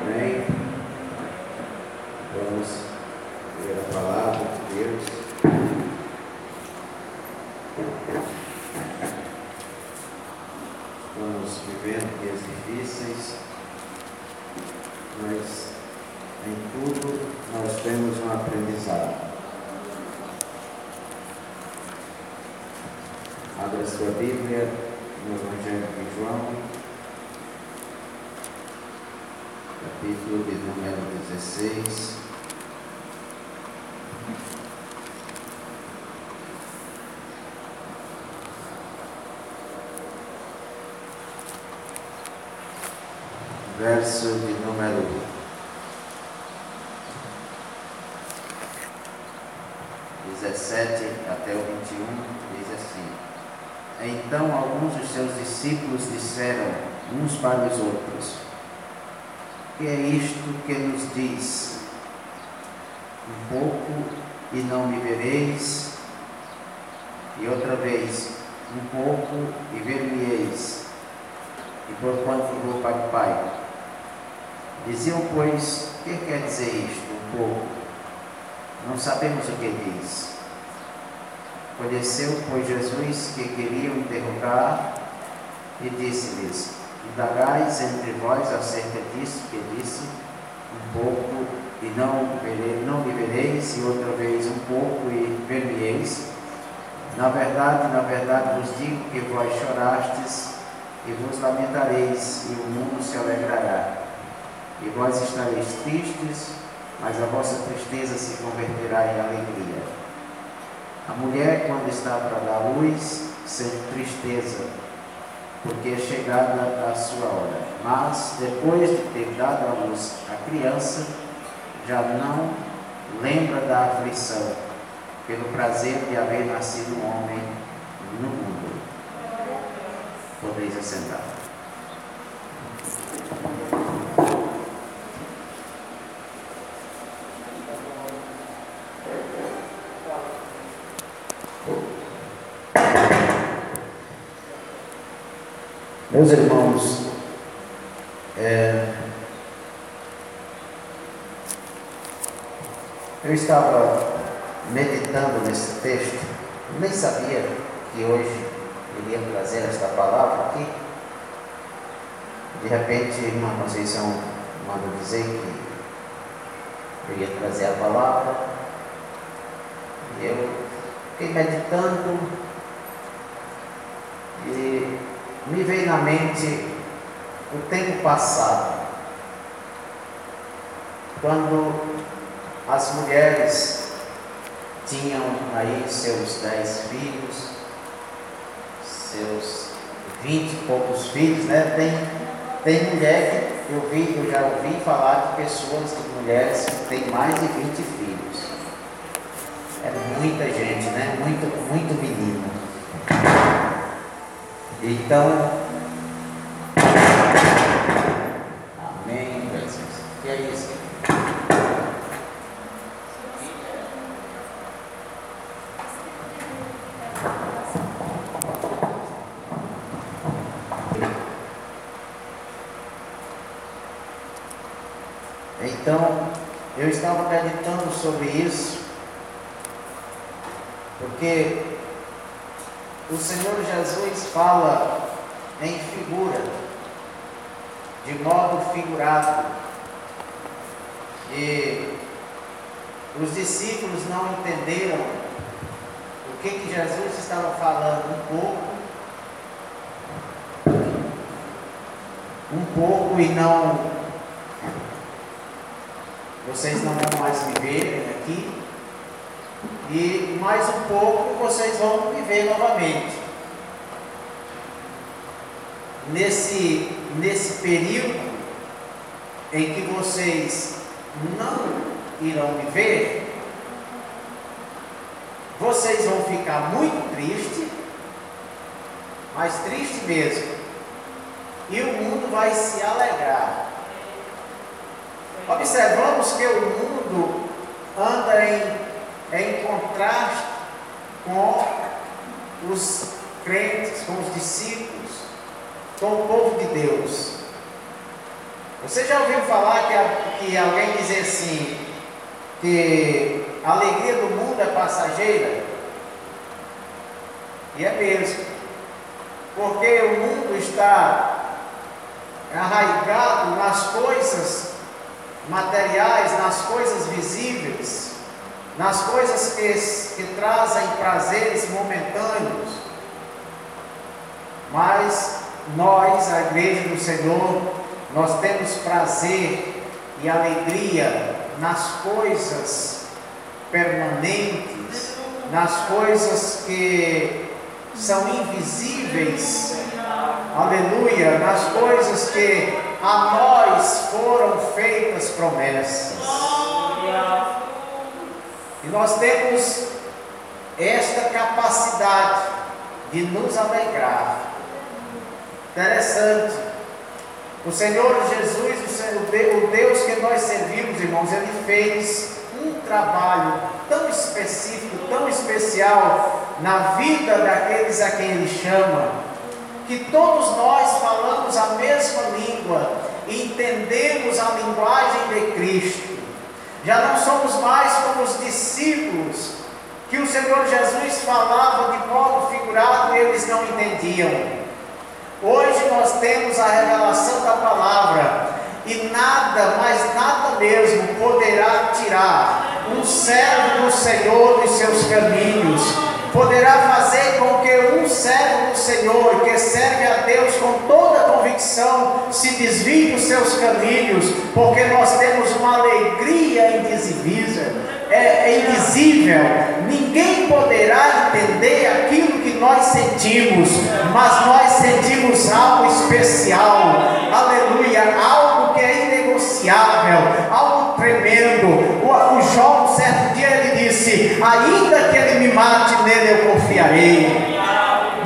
Amém. Vamos ler a palavra de Deus. Estamos vivendo dias difíceis, mas em tudo nós temos um aprendizado. Abra sua Bíblia no Evangelho de João, capítulo de número 16. Verso de número 17 até o 21 diz assim: Então alguns dos seus discípulos disseram uns para os outros: que é isto que nos diz: um pouco e não me vereis, e outra vez, um pouco e ver-me-eis, e por quanto vou para o Pai. Diziam, pois, o que quer dizer isto, um pouco? Não sabemos o que diz. Conheceu, pois, Jesus que queriam interrogar e disse-lhes: Indagais entre vós acerca disso que disse, um pouco e não, não me vereis, e outra vez um pouco e ver-me-eis. Na verdade, na verdade vos digo que vós chorastes e vos lamentareis, e o mundo se alegrará. E vós estareis tristes, mas a vossa tristeza se converterá em alegria. A mulher, quando está para dar luz, sente tristeza, porque é chegada a sua hora. Mas, depois de ter dado à luz a criança, já não lembra da aflição, pelo prazer de haver nascido um homem no mundo. Podeis assentar. Meus irmãos, é, eu estava meditando nesse texto, nem sabia que hoje iria trazer esta palavra aqui. De repente, irmã Conceição manda dizer que eu ia trazer a palavra, e eu fiquei meditando e me veio na mente o tempo passado, quando as mulheres tinham aí seus dez filhos, seus vinte e poucos filhos, né? Tem, tem mulher que eu vi, eu já ouvi falar de pessoas, de mulheres que têm mais de 20 filhos. É muita gente, né? Muito, muito menino. Então, amém, Jesus. Que é isso? Então, eu estava meditando sobre isso, porque o Senhor Jesus fala em figura, de modo figurado. E os discípulos não entenderam o que, que Jesus estava falando um pouco, um pouco e não. Vocês não vão mais me verem aqui, e mais um pouco vocês vão viver novamente. Nesse, nesse período em que vocês não irão viver, vocês vão ficar muito tristes, mas triste mesmo, e o mundo vai se alegrar. Observamos que o mundo anda em em contraste com os crentes, com os discípulos, com o povo de Deus. Você já ouviu falar que, que alguém dizer assim, que a alegria do mundo é passageira? E é mesmo. Porque o mundo está arraigado nas coisas materiais, nas coisas visíveis, nas coisas que, que trazem prazeres momentâneos. Mas nós, a igreja do Senhor, nós temos prazer e alegria nas coisas permanentes, nas coisas que são invisíveis, aleluia, nas coisas que a nós foram feitas promessas. E nós temos esta capacidade de nos alegrar. Interessante. O Senhor Jesus, o Deus que nós servimos, irmãos, Ele fez um trabalho tão específico, tão especial na vida daqueles a quem Ele chama, que todos nós falamos a mesma língua e entendemos a linguagem de Cristo. Já não somos mais como os discípulos que o Senhor Jesus falava de modo figurado e eles não entendiam. Hoje nós temos a revelação da palavra e nada, mas nada mesmo poderá tirar um servo do Senhor dos seus caminhos. Poderá fazer com que um servo do Senhor, que serve a Deus com toda convicção, se desvie dos seus caminhos, porque nós temos uma alegria indizível, é, é indizível. Ninguém poderá entender aquilo que nós sentimos, mas nós sentimos algo especial, aleluia, algo que é inegociável, algo tremendo. O, o Jó, Ainda que ele me mate, nele eu confiarei.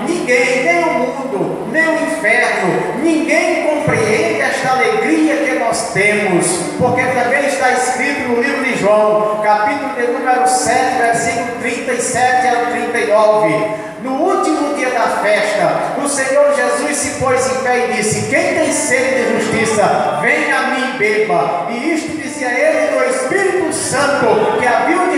Ninguém, nem o mundo, nem o inferno, ninguém compreende esta alegria que nós temos, porque também está escrito no livro de João, capítulo de número 7, versículo 37 a 39. No último dia da festa, o Senhor Jesus se pôs em pé e disse: Quem tem sede de justiça, venha a mim e beba. E isto dizia ele do Espírito Santo, que haviam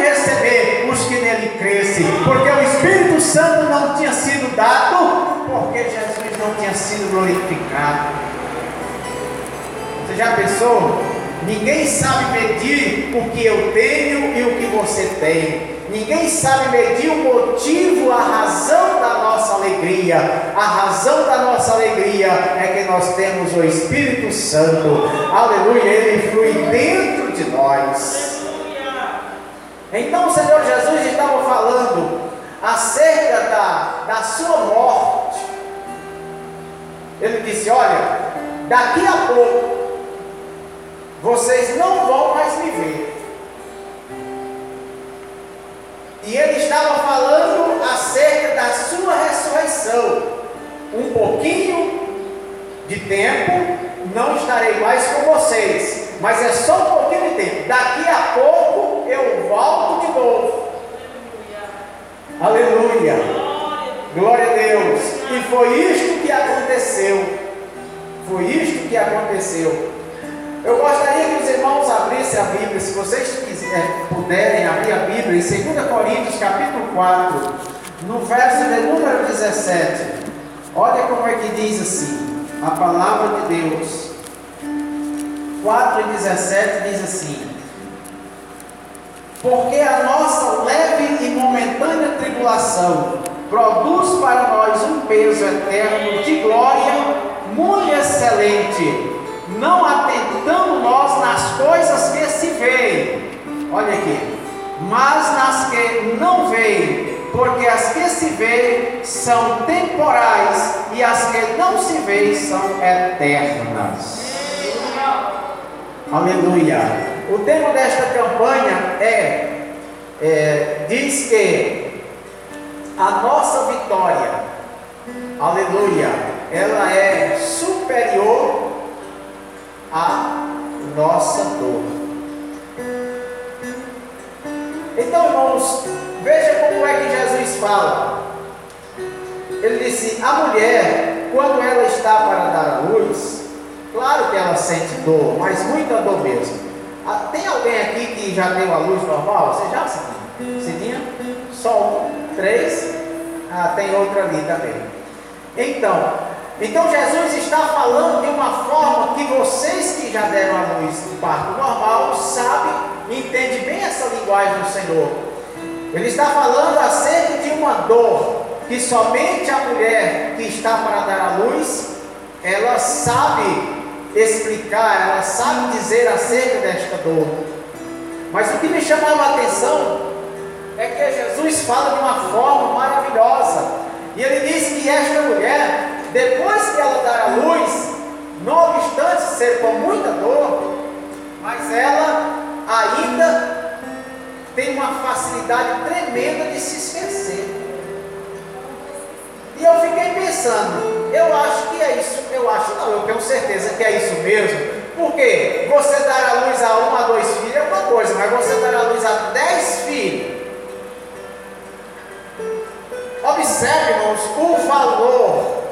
porque o Espírito Santo não tinha sido dado, porque Jesus não tinha sido glorificado. Você já pensou? Ninguém sabe medir o que eu tenho e o que você tem. Ninguém sabe medir o motivo, a razão da nossa alegria. A razão da nossa alegria é que nós temos o Espírito Santo. Aleluia, ele flui dentro de nós. Então o Senhor Jesus estava falando acerca da, da sua morte. Ele disse: Olha, daqui a pouco vocês não vão mais me ver. E ele estava falando acerca da sua ressurreição. Um pouquinho de tempo, não estarei mais com vocês, mas é só um pouquinho de tempo. Daqui a pouco eu volto de novo. Aleluia. Glória a Deus. E foi isto que aconteceu. Foi isto que aconteceu. Eu gostaria que os irmãos abrissem a Bíblia, se vocês quiser, puderem abrir a Bíblia, em 2 Coríntios capítulo 4, no verso de número 17. Olha como é que diz assim, a palavra de Deus. 4 e 17 diz assim: Porque a nossa leve e momentânea tribulação produz para nós um peso eterno de glória muito excelente. Não atentando nós nas coisas que se veem, olha aqui, mas nas que não veem, porque as que se veem são temporais e as que não se veem são eternas. Aleluia. O tema desta campanha é, é diz que a nossa vitória, aleluia, ela é superior a nossa dor. Então, irmãos, veja como é que Jesus fala. Ele disse: a mulher, quando ela está para dar a luz, Claro que ela sente dor, mas muita dor mesmo. Ah, tem alguém aqui que já deu a luz normal? Você já, Cidinha? Cidinha? Só um? Três? Ah, tem outra ali também. Então, então Jesus está falando de uma forma que vocês que já deram a luz do parto normal sabem, entendem bem essa linguagem do Senhor. Ele está falando acerca de uma dor que somente a mulher que está para dar a luz, ela sabe explicar, ela sabe dizer acerca desta dor. Mas o que me chamava a atenção é que Jesus fala de uma forma maravilhosa. E ele diz que esta mulher, depois que ela dar a luz, não obstante ser com muita dor, mas ela ainda tem uma facilidade tremenda de se esquecer. E eu fiquei pensando, eu acho que é isso, eu acho não, eu tenho certeza que é isso mesmo. Porque você dar a luz a um, a dois filhos é uma coisa, mas você dar a luz a dez filhos. Observe, irmãos, o valor,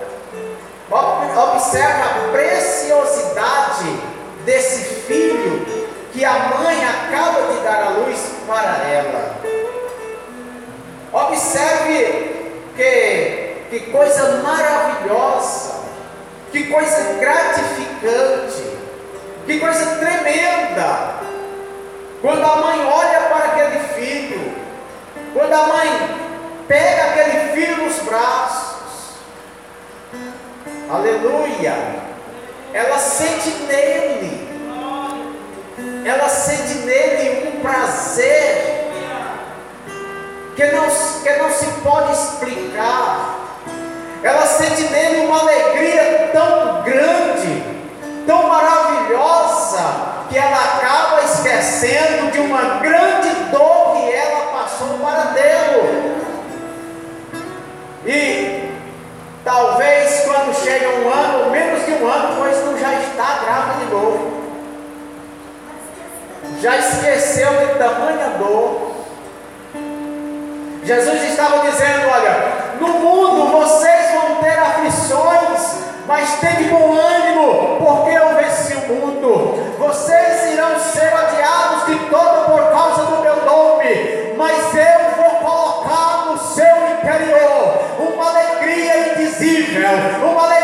observe a preciosidade desse filho que a mãe acaba de dar a luz para ela. Observe que que coisa maravilhosa, que coisa gratificante, que coisa tremenda. Quando a mãe olha para aquele filho, quando a mãe pega aquele filho nos braços, aleluia, ela sente nele, ela sente nele um prazer que não, que não se pode explicar ela sente nele uma alegria tão grande, tão maravilhosa, que ela acaba esquecendo de uma grande dor que ela passou para Deus. E talvez quando chega um ano, menos de um ano, pois não já está grávida de novo. Já esqueceu de tamanha dor. Jesus estava dizendo: Olha, no mundo vocês vão ter aflições, mas tenham bom ânimo, porque eu venci o mundo. Vocês irão ser odiados de todo por causa do meu nome, mas eu vou colocar no seu interior uma alegria indizível, uma alegria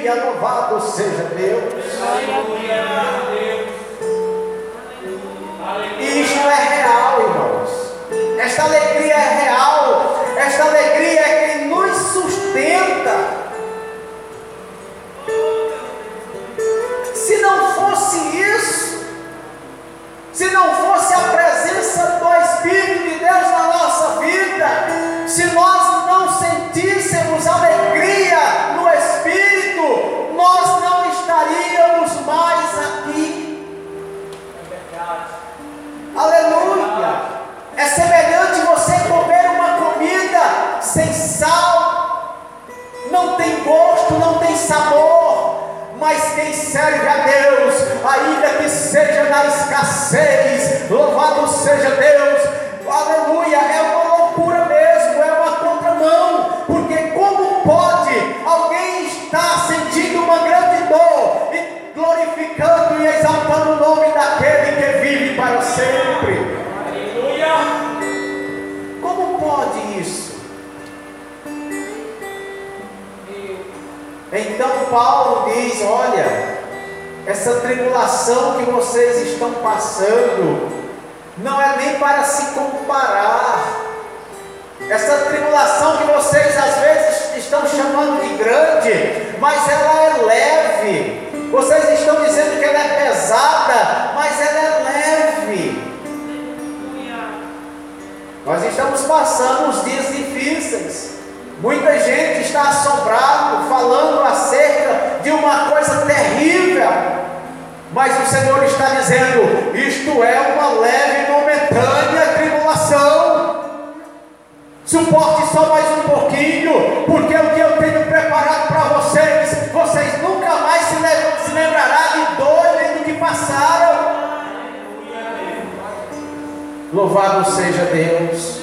alegria. Louvado seja Deus. E isto é real, irmãos. Esta alegria é real. Esta alegria é que nos sustenta. Se não fosse isso, se não fosse não tem sabor mas quem serve a Deus, ainda que seja na escassez, louvado seja Deus, aleluia, é uma loucura mesmo, é uma contramão, porque como pode alguém estar sentindo uma grande dor e glorificando e exaltando o nome daquele que vive para sempre? Então Paulo diz: Olha, essa tribulação que vocês estão passando não é nem para se comparar. Essa tribulação que vocês às vezes estão chamando de grande, mas ela é leve. Vocês estão dizendo que ela é pesada, mas ela é leve. Nós estamos passando uns dias difíceis. Muita gente está assombrado, falando acerca de uma coisa terrível, mas o Senhor está dizendo: isto é uma leve e momentânea tribulação. Suporte só mais um pouquinho, porque o que eu tenho preparado para vocês, vocês nunca mais se, lembrarão de dor nem do que passaram. Louvado seja Deus.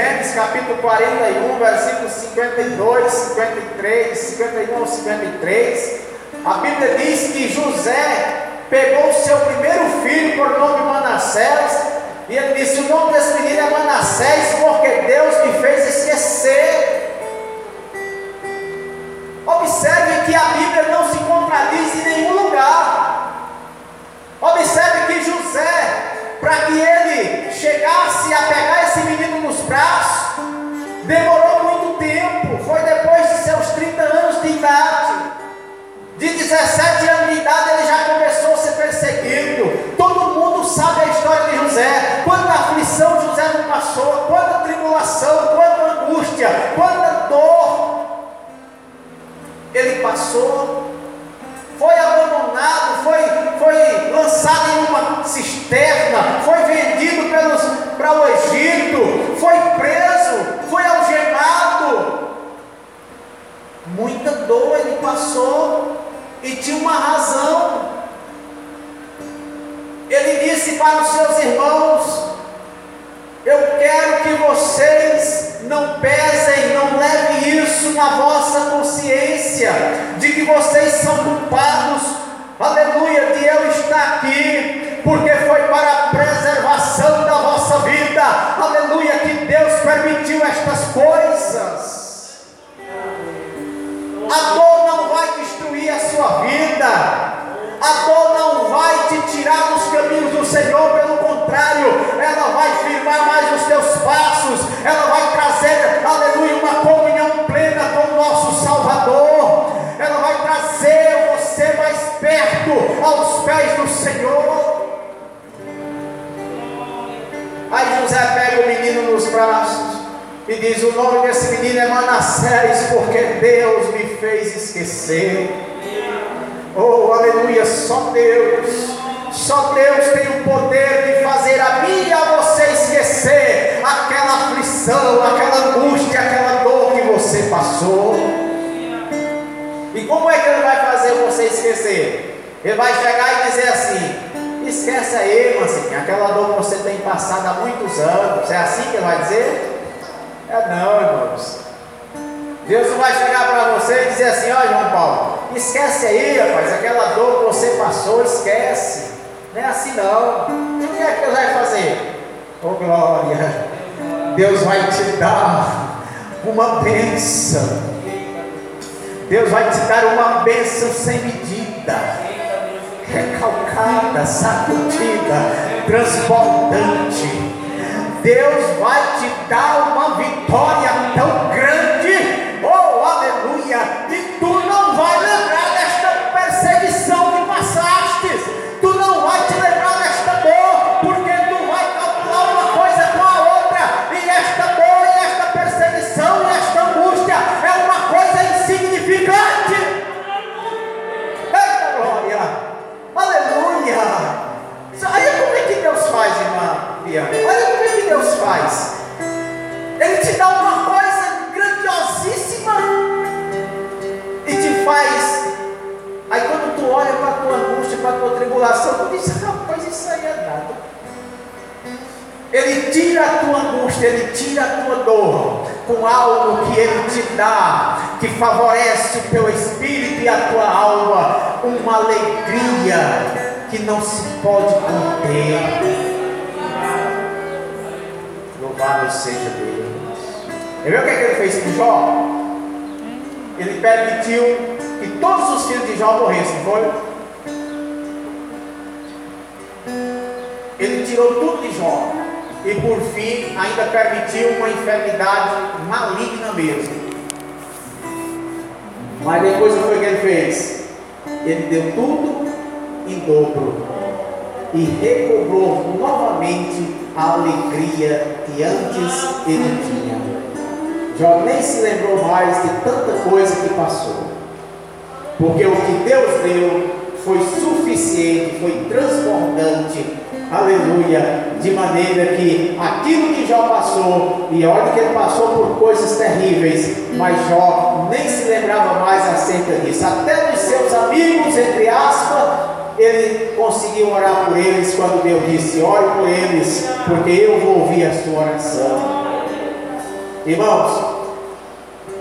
Gênesis, capítulo 41, versículos 52, 53, 51 ao 53, a Bíblia diz que José pegou o seu primeiro filho por nome Manassés, e ele disse: O nome desse menino é Manassés, porque Deus me fez esquecer. Observe que a Bíblia não se contradiz em nenhum lugar. Observe que José para que ele chegasse a pegar 17 anos de idade ele já começou a ser perseguido. Todo mundo sabe a história de José. Quanta aflição José não passou, quanta tribulação, quanta angústia, quanta dor ele passou foi abandonado, foi, foi lançado em uma cisterna, foi vendido para o Egito, foi preso, foi algemado. Muita dor ele passou e tinha uma razão. Ele disse para os seus irmãos: Eu quero que vocês não pesem, não levem isso na vossa consciência, de que vocês são culpados, aleluia, de eu estar aqui, porque foi para a preservação da vossa vida, aleluia, que Deus permitiu estas coisas. A dor não vai a sua vida, a dor não vai te tirar dos caminhos do Senhor, pelo contrário, ela vai firmar mais os teus passos, ela vai trazer, aleluia, uma comunhão plena com o nosso Salvador, ela vai trazer você mais perto aos pés do Senhor. Aí José pega o menino nos braços e diz: O nome desse menino é Manassés, porque Deus me fez esquecer. Oh, aleluia, só Deus, só Deus tem o poder de fazer a mim e a você esquecer aquela aflição, aquela angústia, aquela dor que você passou. E como é que Ele vai fazer você esquecer? Ele vai chegar e dizer assim: esquece aí, irmãzinha, aquela dor que você tem passado há muitos anos. É assim que Ele vai dizer? É não, irmãos. Deus não vai chegar para você e dizer assim, ó João Paulo, esquece aí, rapaz, aquela dor que você passou, esquece. Não é assim não. O que é que Deus vai fazer? Oh glória! Deus vai te dar uma bênção. Deus vai te dar uma bênção sem medida, recalcada, sacudida, transbordante. Deus vai te dar uma vitória tão grande tribulação, tu diz, rapaz, isso aí é nada. Ele tira a tua angústia, ele tira a tua dor com algo que ele te dá, que favorece o teu espírito e a tua alma, uma alegria que não se pode conter. Louvado seja Deus. E viu o que, é que ele fez com Jó? Ele permitiu que todos os filhos de Jó morressem, foi? Ele tirou tudo de Jó. E por fim ainda permitiu uma enfermidade maligna mesmo. Mas depois o que ele fez? Ele deu tudo em dobro e recobrou novamente a alegria que antes ele tinha. Jó nem se lembrou mais de tanta coisa que passou. Porque o que Deus deu foi suficiente, foi transbordante, aleluia, de maneira que aquilo que Jó passou, e olha que ele passou por coisas terríveis, mas Jó nem se lembrava mais acerca disso, até dos seus amigos, entre aspas, ele conseguiu orar por eles quando Deus disse: Ore por eles, porque eu vou ouvir a sua oração. Irmãos,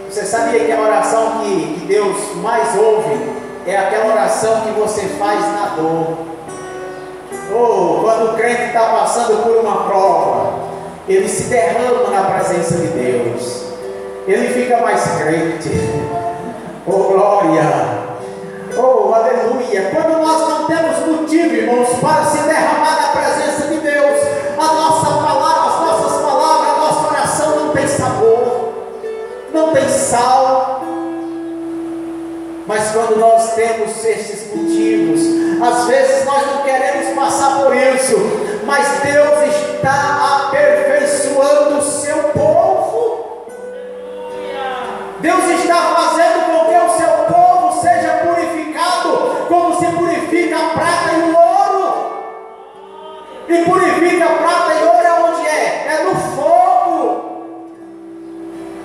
você sabia que a oração que, que Deus mais ouve é aquela oração que você faz na dor? Oh, quando o crente está passando por uma prova, ele se derrama na presença de Deus, ele fica mais crente. Oh glória! Oh, aleluia! Quando nós não temos motivo, irmãos, para se derramar na presença de Deus, a nossa palavra, as nossas palavras, a nossa oração não tem sabor, não tem sal. Mas quando nós temos esses motivos, às vezes nós não queremos passar por isso, mas Deus está aperfeiçoando o seu povo. Deus está fazendo com que o seu povo seja purificado, como se purifica a prata e o ouro. E purifica a prata e ouro é onde é? É no fogo.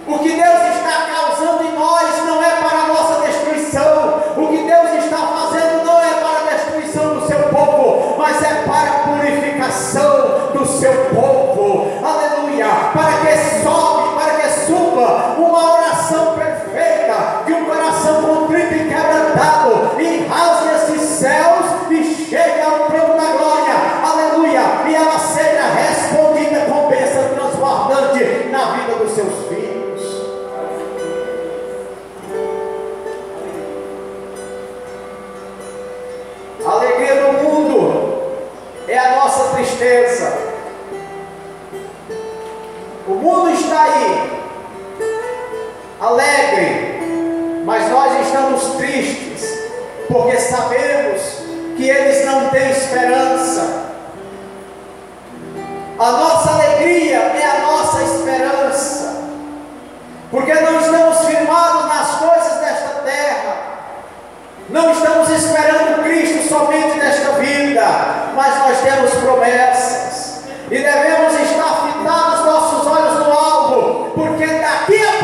O que Deus está não estamos esperando Cristo somente nesta vida, mas nós temos promessas. E devemos estar fitados nossos olhos no alvo, porque daqui a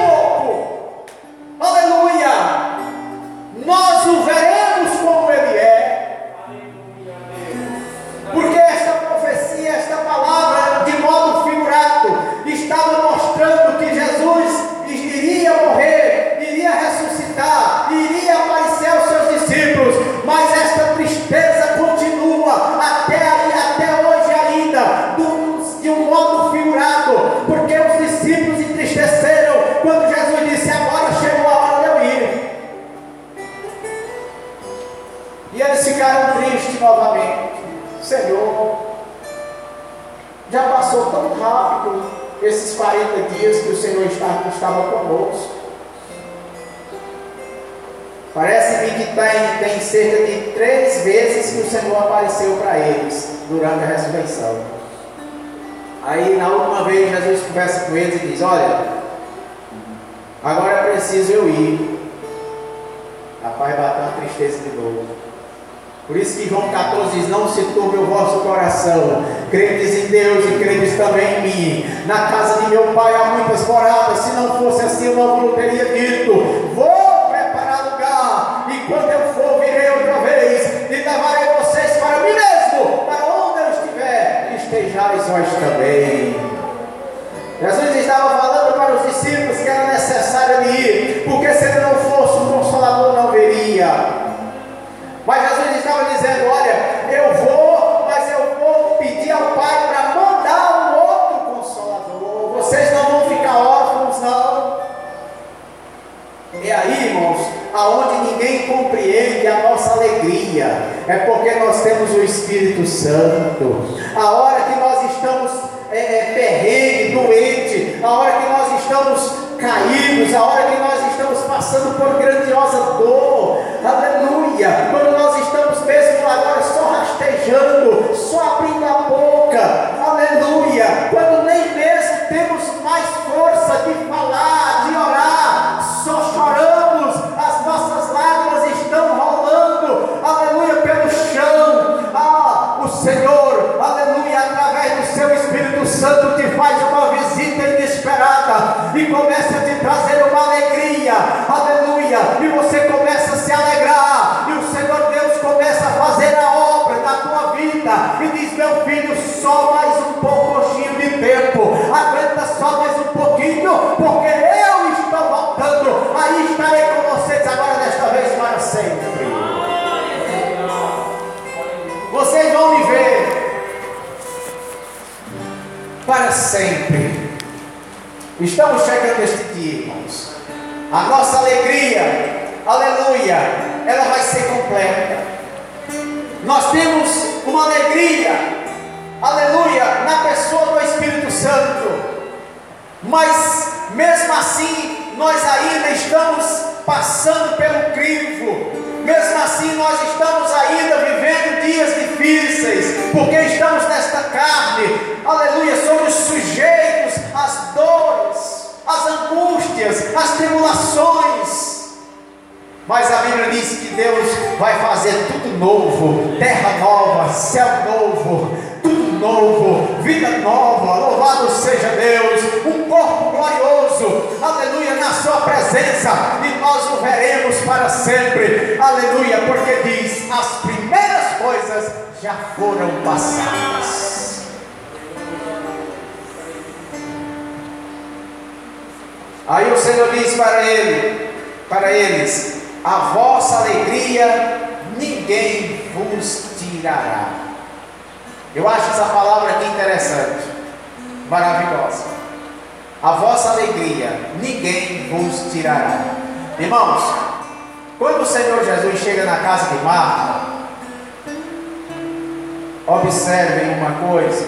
estava, conosco. Parece-me que tem, tem cerca de três vezes que o Senhor apareceu para eles durante a ressurreição. Aí na última vez Jesus conversa com eles e diz: Olha, agora é preciso eu ir. Rapaz, bateu uma tristeza de novo. Por isso que João 14 diz: Não se turbe o vosso coração. Credes em Deus e credes também em mim. Na casa de meu pai há muitas moradas. Se não fosse assim, eu não teria dito: Vou preparar lugar. E quando eu for, virei outra vez. E levarei vocês para mim mesmo. Para onde eu estiver, estejais vós também. Jesus estava falando para os discípulos que era necessário ir, porque se ele não fosse, o consolador não viria. Mas Jesus estava dizendo: Olha, eu vou, mas eu vou pedir ao Pai para mandar um outro consolador. Vocês não vão ficar órfãos, não. E aí, irmãos, aonde ninguém compreende a nossa alegria, é porque nós temos o Espírito Santo. A hora que nós estamos é, é, perrengue, doente, a hora que nós estamos caídos, a hora que nós estamos passando por grandiosa dor, aleluia, quando nós estamos mesmo agora só rastejando, só abrindo a boca, aleluia, quando nem mesmo temos mais força de falar, e diz: Meu filho, só mais um pouquinho de tempo, aguenta só mais um pouquinho, porque eu estou voltando. Aí estarei com vocês agora, desta vez para sempre. Vocês vão me ver para sempre. Estamos chegando este dia, irmãos. A nossa alegria, aleluia, ela vai ser completa. Nós temos uma alegria, aleluia, na pessoa do Espírito Santo. Mas mesmo assim, nós ainda estamos passando pelo crivo. Mesmo assim, nós estamos ainda vivendo dias difíceis, porque estamos nesta carne, aleluia, somos sujeitos às dores, às angústias, às tribulações. Mas a Bíblia diz que Deus vai fazer tudo novo, terra nova, céu novo, tudo novo, vida nova. Louvado seja Deus, um corpo glorioso, aleluia, na Sua presença, e nós o veremos para sempre, aleluia, porque diz: as primeiras coisas já foram passadas. Aí o Senhor diz para ele, para eles: a vossa alegria ninguém vos tirará. Eu acho essa palavra aqui interessante, maravilhosa. A vossa alegria ninguém vos tirará. Irmãos, quando o Senhor Jesus chega na casa de Marta, observem uma coisa: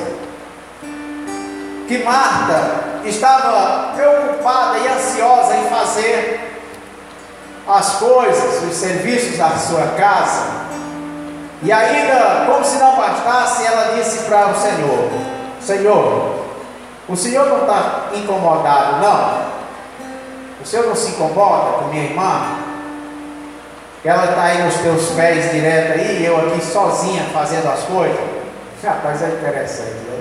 que Marta estava preocupada e ansiosa em fazer as coisas, os serviços da sua casa. E ainda, como se não bastasse, ela disse para o Senhor: Senhor, o Senhor não está incomodado, não? O Senhor não se incomoda com minha irmã? Ela está aí nos teus pés direto aí, eu aqui sozinha fazendo as coisas? Rapaz, é interessante, né?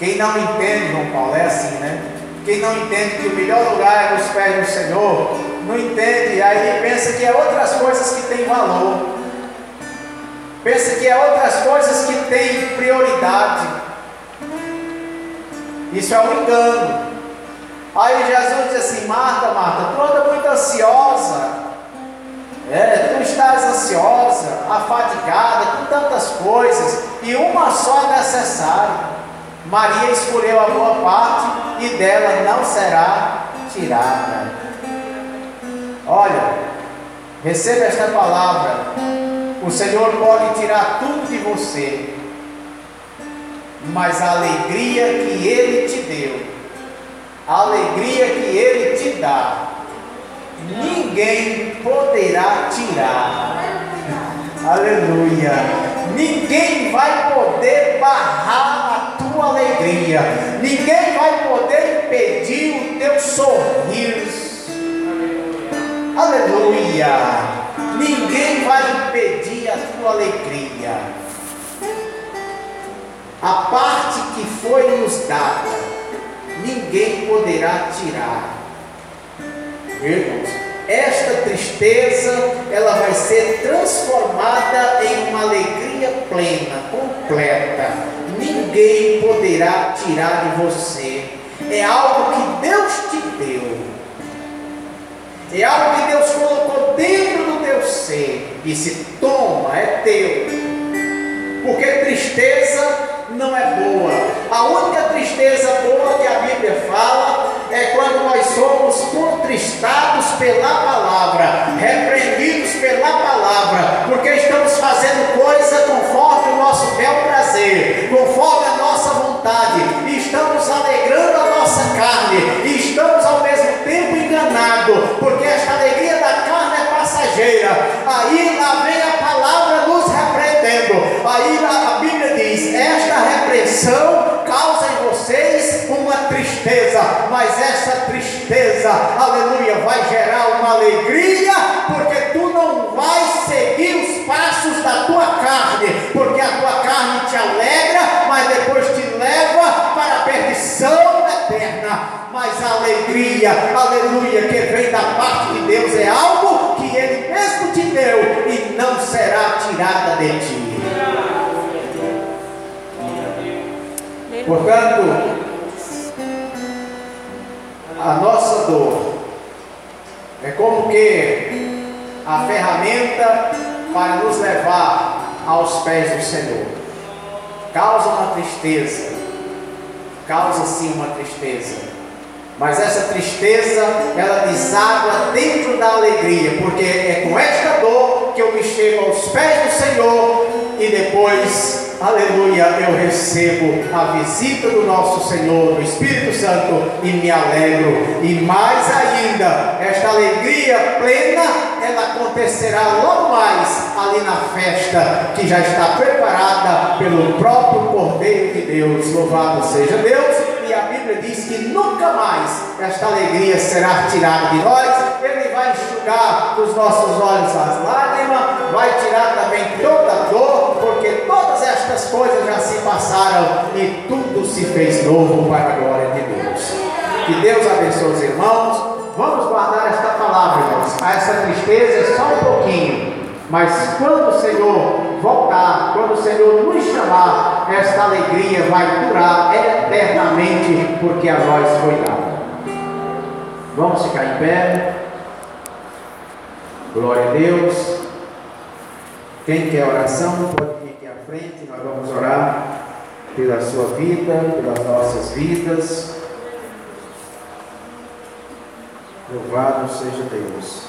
Quem não entende, João Paulo, é assim, né? Quem não entende que o melhor lugar é nos pés do Senhor, não entende, aí pensa que é outras coisas que têm valor, pensa que é outras coisas que têm prioridade. Isso é um engano. Aí Jesus diz assim: Marta, Marta, tu anda muito ansiosa. É, tu estás ansiosa, afadigada com tantas coisas, e uma só é necessária. Maria escolheu a boa parte e dela não será tirada. Olha, receba esta palavra. O Senhor pode tirar tudo de você, mas a alegria que Ele te deu, a alegria que Ele te dá, ninguém poderá tirar. Aleluia. Ninguém vai poder barrar a tua alegria. Ninguém vai poder impedir o teu sorriso. Aleluia! Ninguém vai impedir a tua alegria. A parte que foi nos dada, ninguém poderá tirar. Irmãos, esta tristeza, ela vai ser transformada em uma alegria plena, completa. Ninguém poderá tirar de você. É algo que Deus te deu. É algo que Deus colocou dentro do teu ser. Disse: toma, é teu. Porque tristeza não é boa. A única tristeza boa que a Bíblia fala é quando nós somos contristados pela palavra, repreendidos pela palavra, porque estamos fazendo coisa conforme o nosso bel prazer, conforme a nossa vontade, e estamos alegrando a nossa carne, Aí vem a palavra nos repreendendo. Aí a Bíblia diz: esta repreensão causa em vocês uma tristeza, mas essa tristeza, aleluia, vai gerar uma alegria, porque tu não vais seguir os passos da tua carne, porque a tua carne te alegra, mas depois te leva para a perdição eterna. Mas a alegria, aleluia, que vem da parte de Deus é algo mesmo te deu e não será tirada de ti. Portanto, a nossa dor é como que a ferramenta para nos levar aos pés do Senhor. Causa uma tristeza, causa sim uma tristeza. Mas essa tristeza, ela deságua dentro da alegria, porque é com esta dor que eu me chego aos pés do Senhor e depois aleluia, eu recebo a visita do nosso Senhor, do Espírito Santo, e me alegro. E mais ainda, esta alegria plena, ela acontecerá logo mais ali na festa que já está preparada pelo próprio Cordeiro de Deus. Louvado seja Deus! Bíblia diz que nunca mais esta alegria será tirada de nós. Ele vai enxugar dos nossos olhos as lágrimas, vai tirar também toda a dor, porque todas estas coisas já se passaram e tudo se fez novo para a glória de Deus. Que Deus abençoe os irmãos. Vamos guardar esta palavra, irmãos. Essa tristeza é só um pouquinho. Mas quando o Senhor voltar, quando o Senhor nos chamar, esta alegria vai durar eternamente, porque a nós foi dada. Vamos ficar em pé. Glória a Deus. Quem quer oração pode vir aqui à frente, nós vamos orar pela sua vida, pelas nossas vidas. Louvado seja Deus.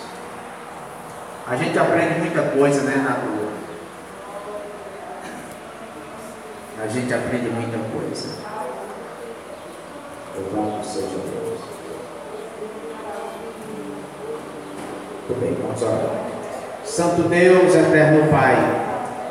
A gente aprende muita coisa, né, na rua. A gente aprende muita coisa. Louvado seja Deus. Muito bem, vamos orar. Santo Deus, eterno Pai,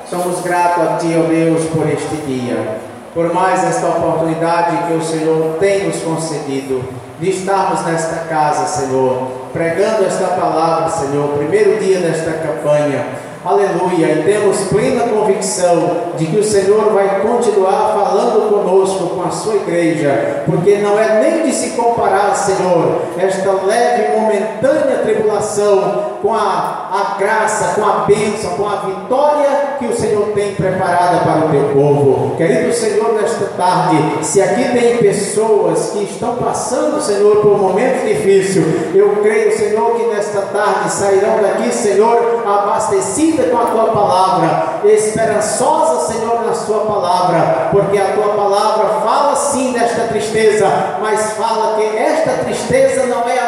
somos gratos a Ti, ó Deus, por este dia, por mais esta oportunidade que o Senhor tem nos concedido de estarmos nesta casa, Senhor, pregando esta palavra, Senhor, primeiro dia desta campanha. Aleluia, e temos plena convicção de que o Senhor vai continuar falando conosco, com a sua igreja, porque não é nem de se comparar, Senhor, esta leve e momentânea tribulação com a, a graça, com a bênção, com a vitória que o Senhor tem preparada para o teu povo. Querido Senhor, nesta tarde, se aqui tem pessoas que estão passando, Senhor, por um momento difícil, eu creio, Senhor, que nesta tarde sairão daqui, Senhor, abastecidos com a tua palavra, esperançosa, Senhor, na sua palavra, porque a tua palavra fala sim desta tristeza, mas fala que esta tristeza não é a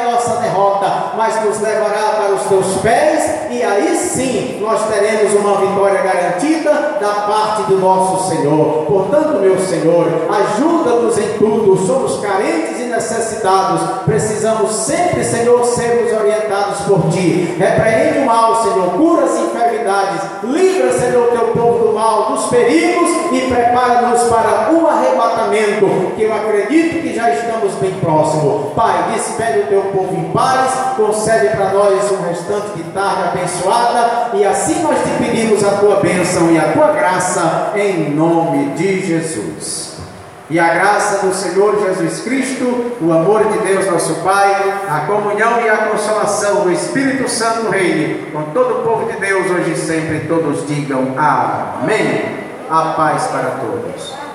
mas nos levará para os teus pés, e aí sim nós teremos uma vitória garantida da parte do nosso Senhor. Portanto, meu Senhor, ajuda-nos em tudo, somos carentes e necessitados, precisamos sempre, Senhor, sermos orientados por Ti. Repreende o mal, Senhor, cura as enfermidades, livra, Senhor, teu povo do mal, dos perigos e prepara-nos para o arrebatamento, que eu acredito que já estamos bem próximo. Pai, despede o teu povo em paz, concede para nós um restante de tarde abençoada e assim nós te pedimos a tua bênção e a tua graça em nome de Jesus. E a graça do Senhor Jesus Cristo, o amor de Deus nosso Pai, a comunhão e a consolação do Espírito Santo reine com todo o povo de Deus hoje e sempre. Todos digam amém. A paz para todos.